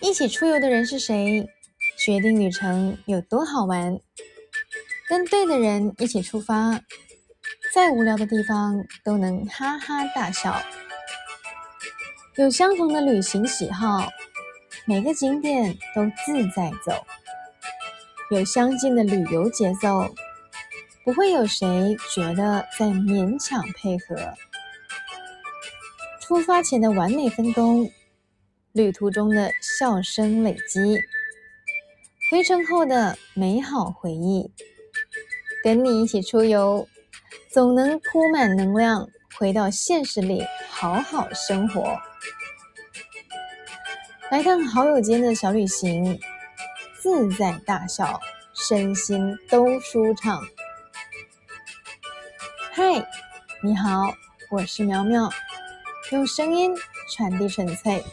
一起出游的人是谁，决定旅程有多好玩。跟对的人一起出发，再无聊的地方都能哈哈大笑。有相同的旅行喜好，每个景点都自在走。有相近的旅游节奏，不会有谁觉得在勉强配合。出发前的完美分工，旅途中的笑声累积，回程后的美好回忆。跟你一起出游，总能铺满能量，回到现实里好好生活。来趟好友间的小旅行，自在大笑，身心都舒畅。嗨，你好，我是苗苗，用声音传递纯粹。